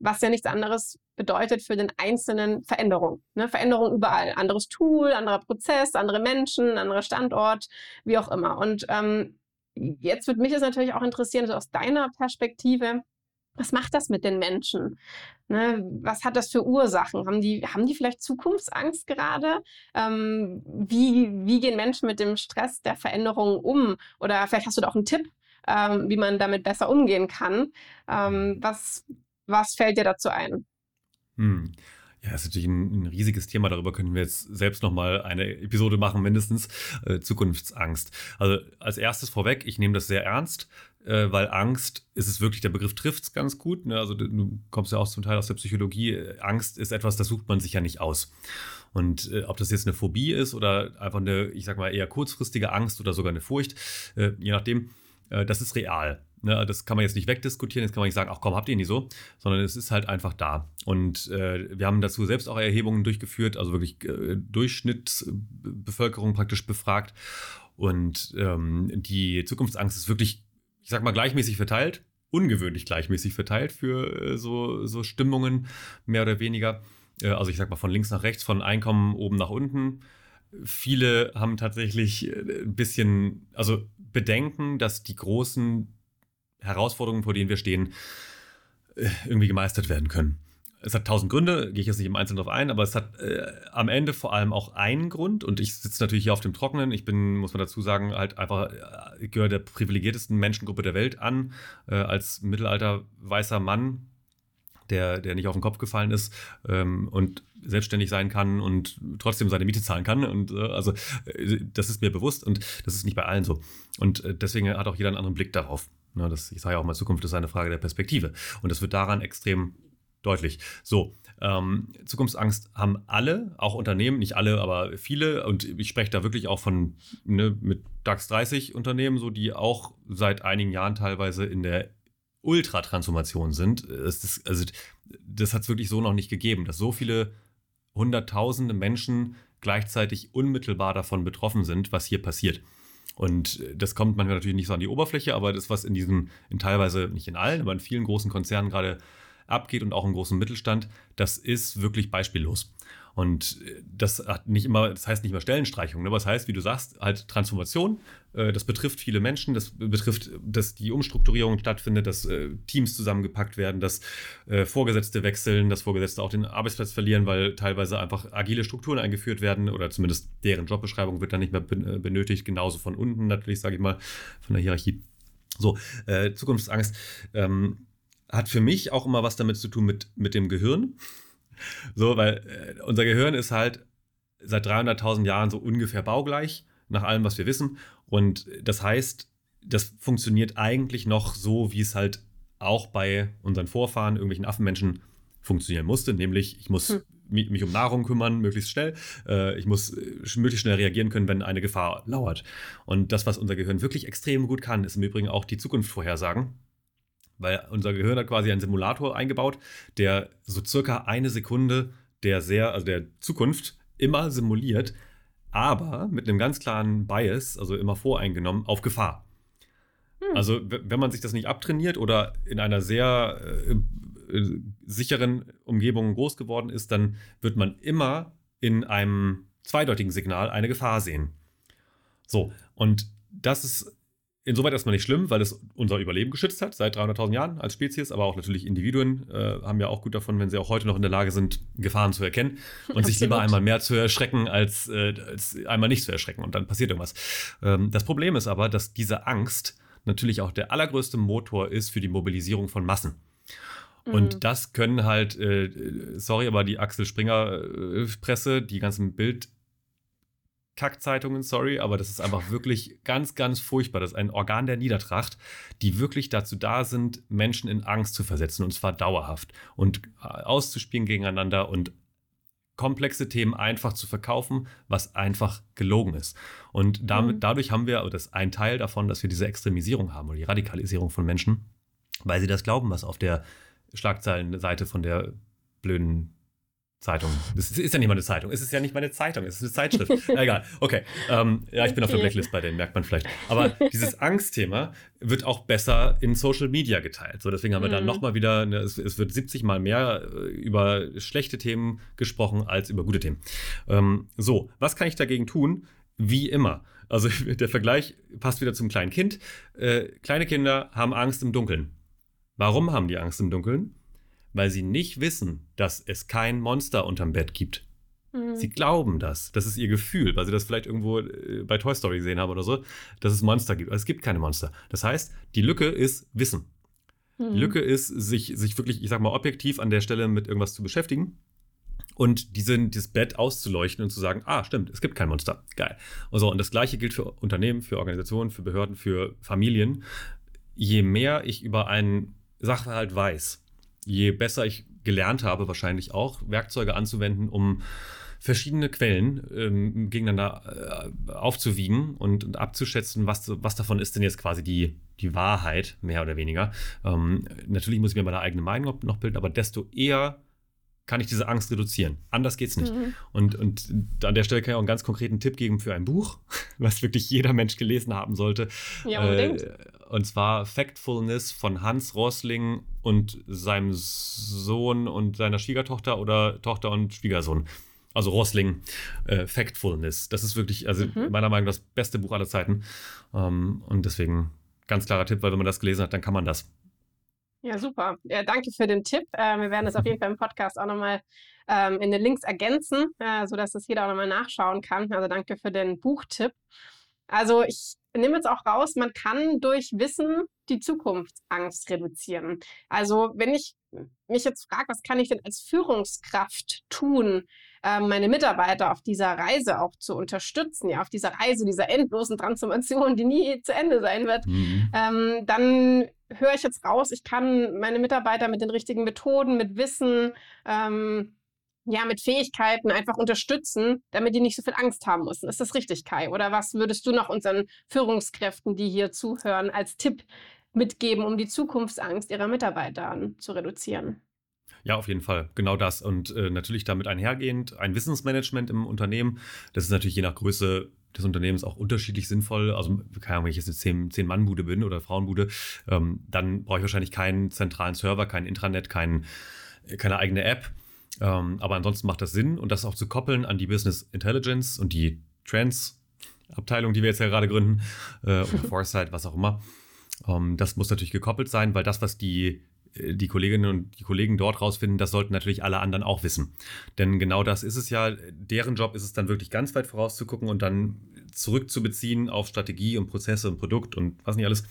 Speaker 2: was ja nichts anderes bedeutet für den einzelnen Veränderung. Ne? Veränderung überall. Anderes Tool, anderer Prozess, andere Menschen, anderer Standort, wie auch immer. Und ähm, jetzt würde mich es natürlich auch interessieren, so aus deiner Perspektive, was macht das mit den Menschen? Ne, was hat das für Ursachen? Haben die, haben die vielleicht Zukunftsangst gerade? Ähm, wie, wie gehen Menschen mit dem Stress der Veränderung um? Oder vielleicht hast du da auch einen Tipp, ähm, wie man damit besser umgehen kann. Ähm, was, was fällt dir dazu ein?
Speaker 3: Hm. Ja, ist natürlich ein, ein, riesiges Thema. Darüber könnten wir jetzt selbst nochmal eine Episode machen, mindestens. Äh, Zukunftsangst. Also als erstes vorweg, ich nehme das sehr ernst, äh, weil Angst ist es wirklich, der Begriff trifft es ganz gut. Ne? Also du kommst ja auch zum Teil aus der Psychologie. Angst ist etwas, das sucht man sich ja nicht aus. Und äh, ob das jetzt eine Phobie ist oder einfach eine, ich sag mal, eher kurzfristige Angst oder sogar eine Furcht, äh, je nachdem, äh, das ist real. Ne, das kann man jetzt nicht wegdiskutieren, jetzt kann man nicht sagen, ach komm, habt ihr nicht so, sondern es ist halt einfach da. Und äh, wir haben dazu selbst auch Erhebungen durchgeführt, also wirklich äh, Durchschnittsbevölkerung praktisch befragt. Und ähm, die Zukunftsangst ist wirklich, ich sag mal, gleichmäßig verteilt, ungewöhnlich gleichmäßig verteilt für äh, so, so Stimmungen, mehr oder weniger. Äh, also ich sag mal von links nach rechts, von Einkommen oben nach unten. Viele haben tatsächlich äh, ein bisschen, also Bedenken, dass die großen Herausforderungen, vor denen wir stehen, äh, irgendwie gemeistert werden können. Es hat tausend Gründe, gehe ich jetzt nicht im Einzelnen darauf ein, aber es hat äh, am Ende vor allem auch einen Grund und ich sitze natürlich hier auf dem Trockenen. Ich bin, muss man dazu sagen, halt einfach, ich äh, gehöre der privilegiertesten Menschengruppe der Welt an, äh, als mittelalter weißer Mann, der, der nicht auf den Kopf gefallen ist ähm, und selbstständig sein kann und trotzdem seine Miete zahlen kann. Und äh, also äh, das ist mir bewusst und das ist nicht bei allen so. Und deswegen hat auch jeder einen anderen Blick darauf. Ne, das, ich sage ja auch mal, Zukunft ist eine Frage der Perspektive. Und das wird daran extrem deutlich. So, ähm, Zukunftsangst haben alle, auch Unternehmen, nicht alle, aber viele. Und ich spreche da wirklich auch von ne, mit DAX 30 Unternehmen, so die auch seit einigen Jahren teilweise in der Ultratransformation sind. Das, also, das hat es wirklich so noch nicht gegeben, dass so viele Hunderttausende Menschen gleichzeitig unmittelbar davon betroffen sind, was hier passiert. Und das kommt manchmal natürlich nicht so an die Oberfläche, aber das, was in diesem, in teilweise, nicht in allen, aber in vielen großen Konzernen gerade abgeht und auch im großen Mittelstand, das ist wirklich beispiellos. Und das hat nicht immer, das heißt nicht immer Stellenstreichung, ne? aber das heißt, wie du sagst, halt Transformation. Äh, das betrifft viele Menschen, das betrifft, dass die Umstrukturierung stattfindet, dass äh, Teams zusammengepackt werden, dass äh, Vorgesetzte wechseln, dass Vorgesetzte auch den Arbeitsplatz verlieren, weil teilweise einfach agile Strukturen eingeführt werden oder zumindest deren Jobbeschreibung wird dann nicht mehr benötigt, genauso von unten natürlich, sage ich mal, von der Hierarchie. So, äh, Zukunftsangst ähm, hat für mich auch immer was damit zu tun mit, mit dem Gehirn. So, weil äh, unser Gehirn ist halt seit 300.000 Jahren so ungefähr baugleich, nach allem, was wir wissen. Und das heißt, das funktioniert eigentlich noch so, wie es halt auch bei unseren Vorfahren, irgendwelchen Affenmenschen, funktionieren musste. Nämlich, ich muss hm. mich um Nahrung kümmern, möglichst schnell. Äh, ich muss äh, möglichst schnell reagieren können, wenn eine Gefahr lauert. Und das, was unser Gehirn wirklich extrem gut kann, ist im Übrigen auch die Zukunft vorhersagen. Weil unser Gehirn hat quasi einen Simulator eingebaut, der so circa eine Sekunde der sehr, also der Zukunft immer simuliert, aber mit einem ganz klaren Bias, also immer voreingenommen, auf Gefahr. Hm. Also, wenn man sich das nicht abtrainiert oder in einer sehr äh, äh, sicheren Umgebung groß geworden ist, dann wird man immer in einem zweideutigen Signal eine Gefahr sehen. So, und das ist insoweit erstmal nicht schlimm, weil es unser Überleben geschützt hat seit 300.000 Jahren als Spezies, aber auch natürlich Individuen äh, haben ja auch gut davon, wenn sie auch heute noch in der Lage sind, Gefahren zu erkennen und sich lieber einmal mehr zu erschrecken, als, äh, als, einmal nicht zu erschrecken und dann passiert irgendwas. Ähm, das Problem ist aber, dass diese Angst natürlich auch der allergrößte Motor ist für die Mobilisierung von Massen. Und mhm. das können halt, äh, sorry, aber die Axel Springer äh, Presse, die ganzen Bild Kackzeitungen, sorry, aber das ist einfach wirklich ganz, ganz furchtbar. Das ist ein Organ der Niedertracht, die wirklich dazu da sind, Menschen in Angst zu versetzen und zwar dauerhaft und äh, auszuspielen gegeneinander und komplexe Themen einfach zu verkaufen, was einfach gelogen ist. Und damit, mhm. dadurch haben wir, das ist ein Teil davon, dass wir diese Extremisierung haben oder die Radikalisierung von Menschen, weil sie das glauben, was auf der Schlagzeilenseite von der blöden Zeitung. Das ist ja nicht mal eine Zeitung. Es ist ja nicht mal eine Zeitung, es ist eine Zeitschrift. Egal. Okay. Ähm, ja, ich bin auf der Blacklist bei denen, merkt man vielleicht. Aber dieses Angstthema wird auch besser in Social Media geteilt. So, deswegen haben wir dann mhm. nochmal wieder, eine, es, es, wird 70 Mal mehr äh, über schlechte Themen gesprochen als über gute Themen. Ähm, so, was kann ich dagegen tun? Wie immer. Also der Vergleich passt wieder zum kleinen Kind. Äh, kleine Kinder haben Angst im Dunkeln. Warum haben die Angst im Dunkeln? Weil sie nicht wissen, dass es kein Monster unterm Bett gibt. Mhm. Sie glauben das. Das ist ihr Gefühl, weil sie das vielleicht irgendwo äh, bei Toy Story gesehen haben oder so, dass es Monster gibt. Aber es gibt keine Monster. Das heißt, die Lücke ist Wissen. Mhm. Die Lücke ist, sich, sich wirklich, ich sag mal, objektiv an der Stelle mit irgendwas zu beschäftigen und diese, dieses Bett auszuleuchten und zu sagen, ah, stimmt, es gibt kein Monster. Geil. Und, so, und das gleiche gilt für Unternehmen, für Organisationen, für Behörden, für Familien. Je mehr ich über einen Sachverhalt weiß, je besser ich gelernt habe, wahrscheinlich auch, Werkzeuge anzuwenden, um verschiedene Quellen ähm, gegeneinander äh, aufzuwiegen und, und, abzuschätzen, was, was davon ist denn jetzt quasi die, die Wahrheit, mehr oder weniger. Ähm, natürlich muss ich mir meine eigene Meinung noch bilden, aber desto eher kann ich diese Angst reduzieren. Anders geht's nicht. Mhm. Und, und an der Stelle kann ich auch einen ganz konkreten Tipp geben für ein Buch, was wirklich jeder Mensch gelesen haben sollte.
Speaker 2: Ja, unbedingt.
Speaker 3: Äh, und zwar Factfulness von Hans Rosling und seinem Sohn und seiner Schwiegertochter oder Tochter und Schwiegersohn. Also Rosling, äh, Factfulness. Das ist wirklich, also mhm. meiner Meinung nach das beste Buch aller Zeiten. Ähm, und deswegen ganz klarer Tipp, weil wenn man das gelesen hat, dann kann man das.
Speaker 2: Ja, super. Ja, danke für den Tipp. Äh, wir werden das auf jeden Fall im Podcast auch nochmal ähm, in den Links ergänzen, äh, sodass das jeder auch nochmal nachschauen kann. Also danke für den Buchtipp. Also ich nehme jetzt auch raus, man kann durch Wissen die Zukunftsangst reduzieren. Also wenn ich mich jetzt frage, was kann ich denn als Führungskraft tun, ähm, meine Mitarbeiter auf dieser Reise auch zu unterstützen, ja, auf dieser Reise, dieser endlosen Transformation, die nie zu Ende sein wird, mhm. ähm, dann höre ich jetzt raus, ich kann meine Mitarbeiter mit den richtigen Methoden, mit Wissen, ähm, ja, mit Fähigkeiten einfach unterstützen, damit die nicht so viel Angst haben müssen. Ist das richtig, Kai? Oder was würdest du noch unseren Führungskräften, die hier zuhören, als Tipp mitgeben, um die Zukunftsangst ihrer Mitarbeiter zu reduzieren?
Speaker 3: Ja, auf jeden Fall. Genau das. Und äh, natürlich damit einhergehend ein Wissensmanagement im Unternehmen. Das ist natürlich je nach Größe des Unternehmens auch unterschiedlich sinnvoll. Also, keine Ahnung, wenn ich jetzt eine 10-Mann-Bude bin oder Frauenbude, ähm, dann brauche ich wahrscheinlich keinen zentralen Server, kein Intranet, kein, keine eigene App. Ähm, aber ansonsten macht das Sinn und das auch zu koppeln an die Business Intelligence und die Trends-Abteilung, die wir jetzt ja gerade gründen, äh, oder Foresight, was auch immer. Ähm, das muss natürlich gekoppelt sein, weil das, was die äh, die Kolleginnen und die Kollegen dort rausfinden, das sollten natürlich alle anderen auch wissen. Denn genau das ist es ja. Deren Job ist es dann wirklich ganz weit vorauszugucken und dann zurückzubeziehen auf Strategie und Prozesse und Produkt und was nicht alles.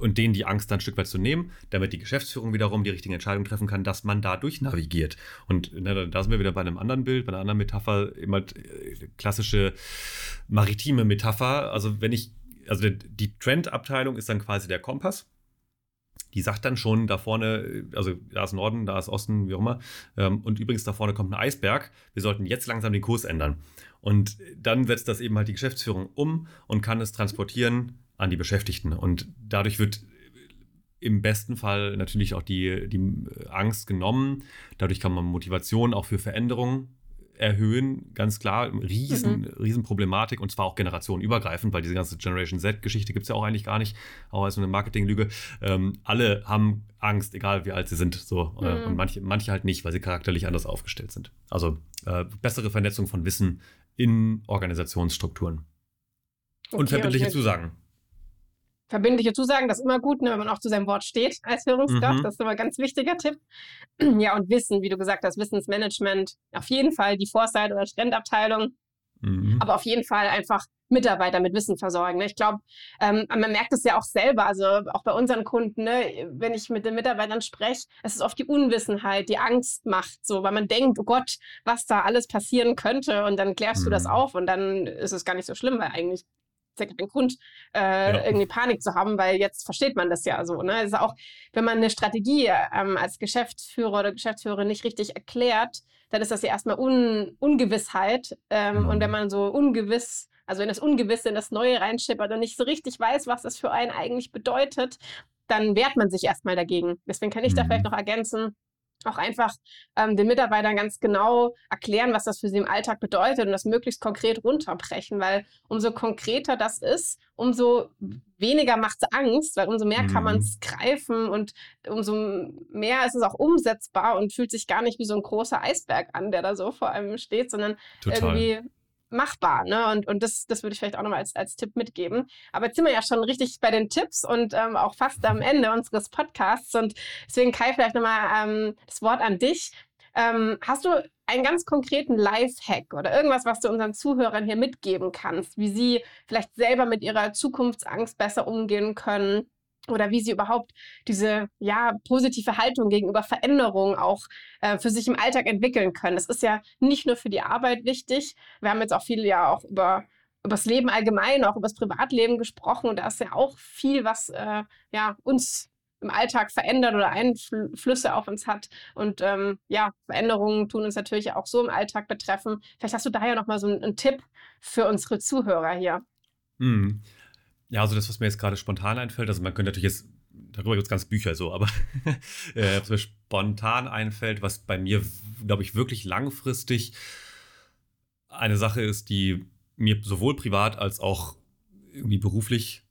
Speaker 3: Und denen die Angst dann ein Stück weit zu nehmen, damit die Geschäftsführung wiederum die richtigen Entscheidungen treffen kann, dass man da durchnavigiert. Und na, da sind wir wieder bei einem anderen Bild, bei einer anderen Metapher, immer äh, klassische maritime Metapher. Also wenn ich, also die Trend-Abteilung ist dann quasi der Kompass die sagt dann schon, da vorne, also da ist Norden, da ist Osten, wie auch immer. Ähm, und übrigens, da vorne kommt ein Eisberg. Wir sollten jetzt langsam den Kurs ändern. Und dann setzt das eben halt die Geschäftsführung um und kann es transportieren an die Beschäftigten. Und dadurch wird im besten Fall natürlich auch die, die Angst genommen. Dadurch kann man Motivation auch für Veränderungen erhöhen, ganz klar, riesen, mhm. riesen Problematik und zwar auch generationenübergreifend, weil diese ganze Generation Z-Geschichte gibt es ja auch eigentlich gar nicht, auch als eine Marketinglüge. Ähm, alle haben Angst, egal wie alt sie sind, so äh, mhm. und manche, manche halt nicht, weil sie charakterlich anders aufgestellt sind. Also äh, bessere Vernetzung von Wissen in Organisationsstrukturen. Okay, und verbindliche Zusagen
Speaker 2: verbindliche Zusagen, das ist immer gut, ne, wenn man auch zu seinem Wort steht als Führungskraft. Mhm. Das ist immer ein ganz wichtiger Tipp. Ja, und Wissen, wie du gesagt hast, Wissensmanagement, auf jeden Fall die Foresight- oder Trendabteilung, mhm. aber auf jeden Fall einfach Mitarbeiter mit Wissen versorgen. Ne? Ich glaube, ähm, man merkt es ja auch selber, also auch bei unseren Kunden, ne? wenn ich mit den Mitarbeitern spreche, es ist oft die Unwissenheit, die Angst macht, so, weil man denkt, oh Gott, was da alles passieren könnte und dann klärst mhm. du das mhm. auf und dann ist es gar nicht so schlimm, weil eigentlich ist ja kein Grund, äh, ja. irgendwie Panik zu haben, weil jetzt versteht man das ja so. Ne? ist auch, wenn man eine Strategie ähm, als Geschäftsführer oder Geschäftsführerin nicht richtig erklärt, dann ist das ja erstmal Un Ungewissheit. Ähm, mhm. Und wenn man so ungewiss, also in das Ungewisse, in das Neue reinschippert und nicht so richtig weiß, was das für einen eigentlich bedeutet, dann wehrt man sich erstmal dagegen. Deswegen kann ich mhm. da vielleicht mhm. noch ergänzen, auch einfach ähm, den Mitarbeitern ganz genau erklären, was das für sie im Alltag bedeutet und das möglichst konkret runterbrechen, weil umso konkreter das ist, umso weniger macht es Angst, weil umso mehr mhm. kann man es greifen und umso mehr ist es auch umsetzbar und fühlt sich gar nicht wie so ein großer Eisberg an, der da so vor einem steht, sondern Total. irgendwie machbar. Ne? Und, und das, das würde ich vielleicht auch nochmal als, als Tipp mitgeben. Aber jetzt sind wir ja schon richtig bei den Tipps und ähm, auch fast am Ende unseres Podcasts. Und deswegen, Kai, vielleicht nochmal ähm, das Wort an dich. Ähm, hast du einen ganz konkreten Life-Hack oder irgendwas, was du unseren Zuhörern hier mitgeben kannst, wie sie vielleicht selber mit ihrer Zukunftsangst besser umgehen können? Oder wie sie überhaupt diese ja positive Haltung gegenüber Veränderungen auch äh, für sich im Alltag entwickeln können. Das ist ja nicht nur für die Arbeit wichtig. Wir haben jetzt auch viel ja auch über über das Leben allgemein, auch über das Privatleben gesprochen und da ist ja auch viel, was äh, ja uns im Alltag verändert oder Einflüsse auf uns hat. Und ähm, ja, Veränderungen tun uns natürlich auch so im Alltag betreffen. Vielleicht hast du daher noch mal so einen, einen Tipp für unsere Zuhörer hier.
Speaker 3: Hm. Ja, also das, was mir jetzt gerade spontan einfällt, also man könnte natürlich jetzt, darüber gibt es ganz Bücher so, aber äh, was mir spontan einfällt, was bei mir, glaube ich, wirklich langfristig eine Sache ist, die mir sowohl privat als auch irgendwie beruflich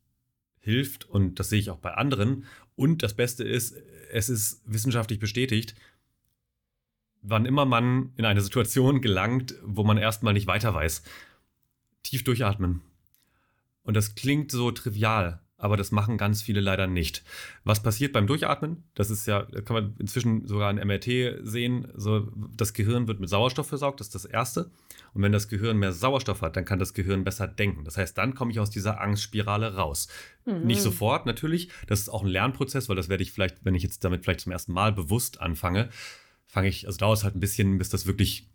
Speaker 3: hilft und das sehe ich auch bei anderen. Und das Beste ist, es ist wissenschaftlich bestätigt, wann immer man in eine Situation gelangt, wo man erstmal nicht weiter weiß, tief durchatmen. Und das klingt so trivial, aber das machen ganz viele leider nicht. Was passiert beim Durchatmen? Das ist ja, kann man inzwischen sogar in MRT sehen, so das Gehirn wird mit Sauerstoff versorgt, das ist das Erste. Und wenn das Gehirn mehr Sauerstoff hat, dann kann das Gehirn besser denken. Das heißt, dann komme ich aus dieser Angstspirale raus. Mhm. Nicht sofort natürlich, das ist auch ein Lernprozess, weil das werde ich vielleicht, wenn ich jetzt damit vielleicht zum ersten Mal bewusst anfange, fange ich, also dauert es halt ein bisschen, bis das wirklich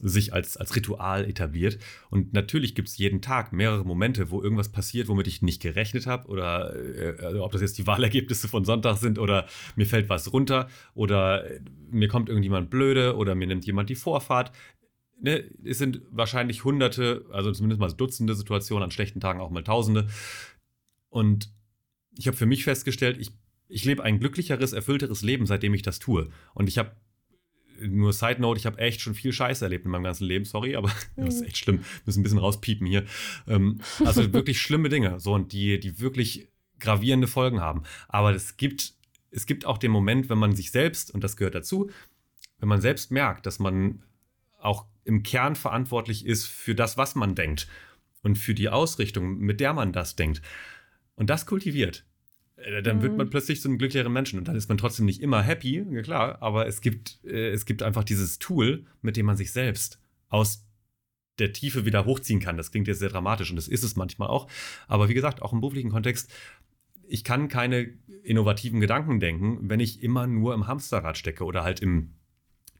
Speaker 3: sich als, als Ritual etabliert. Und natürlich gibt es jeden Tag mehrere Momente, wo irgendwas passiert, womit ich nicht gerechnet habe. Oder äh, also ob das jetzt die Wahlergebnisse von Sonntag sind oder mir fällt was runter oder mir kommt irgendjemand blöde oder mir nimmt jemand die Vorfahrt. Ne, es sind wahrscheinlich hunderte, also zumindest mal Dutzende Situationen, an schlechten Tagen auch mal Tausende. Und ich habe für mich festgestellt, ich, ich lebe ein glücklicheres, erfüllteres Leben, seitdem ich das tue. Und ich habe nur Side Note, ich habe echt schon viel Scheiße erlebt in meinem ganzen Leben, sorry, aber das ist echt schlimm. Müssen ein bisschen rauspiepen hier. Ähm, also wirklich schlimme Dinge, so und die, die wirklich gravierende Folgen haben. Aber es gibt, es gibt auch den Moment, wenn man sich selbst, und das gehört dazu, wenn man selbst merkt, dass man auch im Kern verantwortlich ist für das, was man denkt und für die Ausrichtung, mit der man das denkt. Und das kultiviert. Äh, dann wird man mhm. plötzlich zu einem glücklicheren Menschen und dann ist man trotzdem nicht immer happy, ja klar, aber es gibt, äh, es gibt einfach dieses Tool, mit dem man sich selbst aus der Tiefe wieder hochziehen kann. Das klingt jetzt sehr dramatisch und das ist es manchmal auch. Aber wie gesagt, auch im beruflichen Kontext, ich kann keine innovativen Gedanken denken, wenn ich immer nur im Hamsterrad stecke oder halt im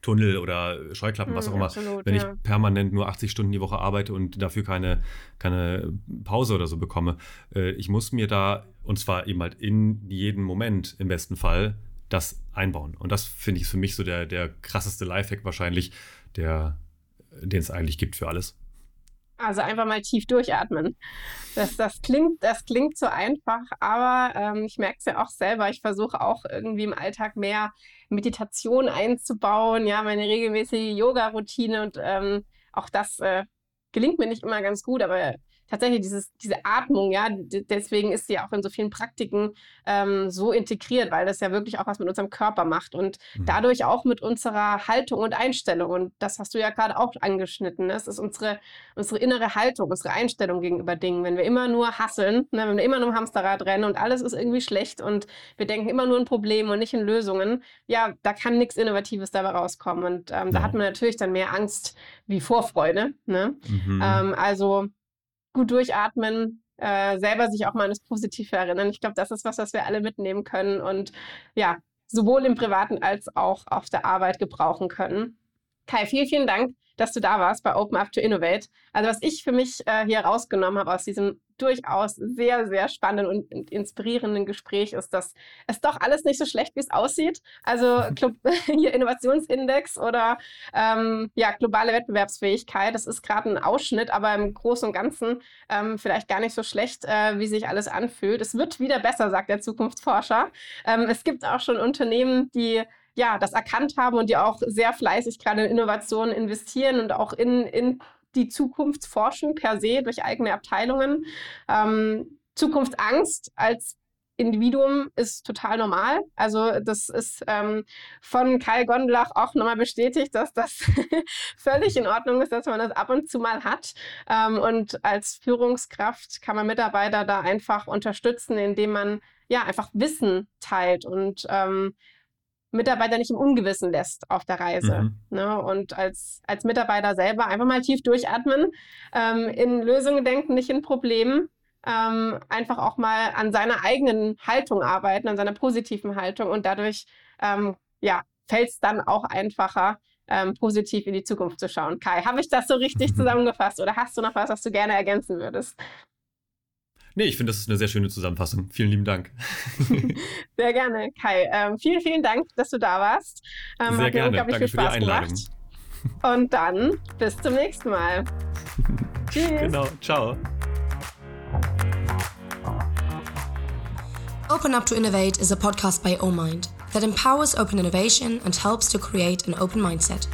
Speaker 3: Tunnel oder Scheuklappen, was hm, auch immer, absolut, wenn ja. ich permanent nur 80 Stunden die Woche arbeite und dafür keine, keine Pause oder so bekomme. Äh, ich muss mir da, und zwar eben halt in jedem Moment im besten Fall, das einbauen. Und das finde ich für mich so der, der krasseste Lifehack wahrscheinlich, der, den es eigentlich gibt für alles.
Speaker 2: Also einfach mal tief durchatmen. Das, das, klingt, das klingt so einfach, aber ähm, ich merke es ja auch selber. Ich versuche auch irgendwie im Alltag mehr Meditation einzubauen, ja, meine regelmäßige Yoga-Routine und ähm, auch das äh, gelingt mir nicht immer ganz gut, aber tatsächlich dieses, diese Atmung, ja, deswegen ist sie auch in so vielen Praktiken ähm, so integriert, weil das ja wirklich auch was mit unserem Körper macht und mhm. dadurch auch mit unserer Haltung und Einstellung. Und das hast du ja gerade auch angeschnitten. Ne? Es ist unsere, unsere innere Haltung, unsere Einstellung gegenüber Dingen. Wenn wir immer nur hasseln, ne, wenn wir immer nur im Hamsterrad rennen und alles ist irgendwie schlecht und wir denken immer nur in Problemen und nicht in Lösungen, ja, da kann nichts Innovatives dabei rauskommen. Und ähm, ja. da hat man natürlich dann mehr Angst wie Vorfreude. Ne? Mhm. Ähm, also gut durchatmen, äh, selber sich auch mal an das Positive erinnern. Ich glaube, das ist was, was wir alle mitnehmen können und ja, sowohl im Privaten als auch auf der Arbeit gebrauchen können. Kai, vielen, vielen Dank, dass du da warst bei Open Up to Innovate. Also was ich für mich äh, hier rausgenommen habe aus diesem durchaus sehr, sehr spannenden und inspirierenden Gespräch ist, dass es doch alles nicht so schlecht, wie es aussieht. Also hier Innovationsindex oder ähm, ja, globale Wettbewerbsfähigkeit, das ist gerade ein Ausschnitt, aber im Großen und Ganzen ähm, vielleicht gar nicht so schlecht, äh, wie sich alles anfühlt. Es wird wieder besser, sagt der Zukunftsforscher. Ähm, es gibt auch schon Unternehmen, die ja, das erkannt haben und die auch sehr fleißig gerade in Innovationen investieren und auch in, in die Zukunftsforschung per se durch eigene Abteilungen. Ähm, Zukunftsangst als Individuum ist total normal. Also das ist ähm, von Kai Gondlach auch nochmal bestätigt, dass das völlig in Ordnung ist, dass man das ab und zu mal hat. Ähm, und als Führungskraft kann man Mitarbeiter da einfach unterstützen, indem man ja einfach Wissen teilt und ähm, Mitarbeiter nicht im Ungewissen lässt auf der Reise. Mhm. Ne? Und als, als Mitarbeiter selber einfach mal tief durchatmen, ähm, in Lösungen denken, nicht in Problemen. ähm, einfach auch mal an seiner eigenen Haltung arbeiten, an seiner positiven Haltung und dadurch ähm, ja, fällt es dann auch einfacher, ähm, positiv in die Zukunft zu schauen. Kai, habe ich das so richtig zusammengefasst oder hast du noch was, was du gerne ergänzen würdest?
Speaker 3: Nee, ich finde, das ist eine sehr schöne Zusammenfassung. Vielen lieben Dank.
Speaker 2: sehr gerne, Kai. Ähm, vielen, vielen Dank, dass du da warst.
Speaker 3: Ähm, sehr gerne. Danke für die Einladung. Gemacht.
Speaker 2: Und dann bis zum nächsten Mal.
Speaker 3: Tschüss. Genau, ciao.
Speaker 1: Open Up to Innovate is a podcast by OMind that empowers open innovation and helps to create an open mindset.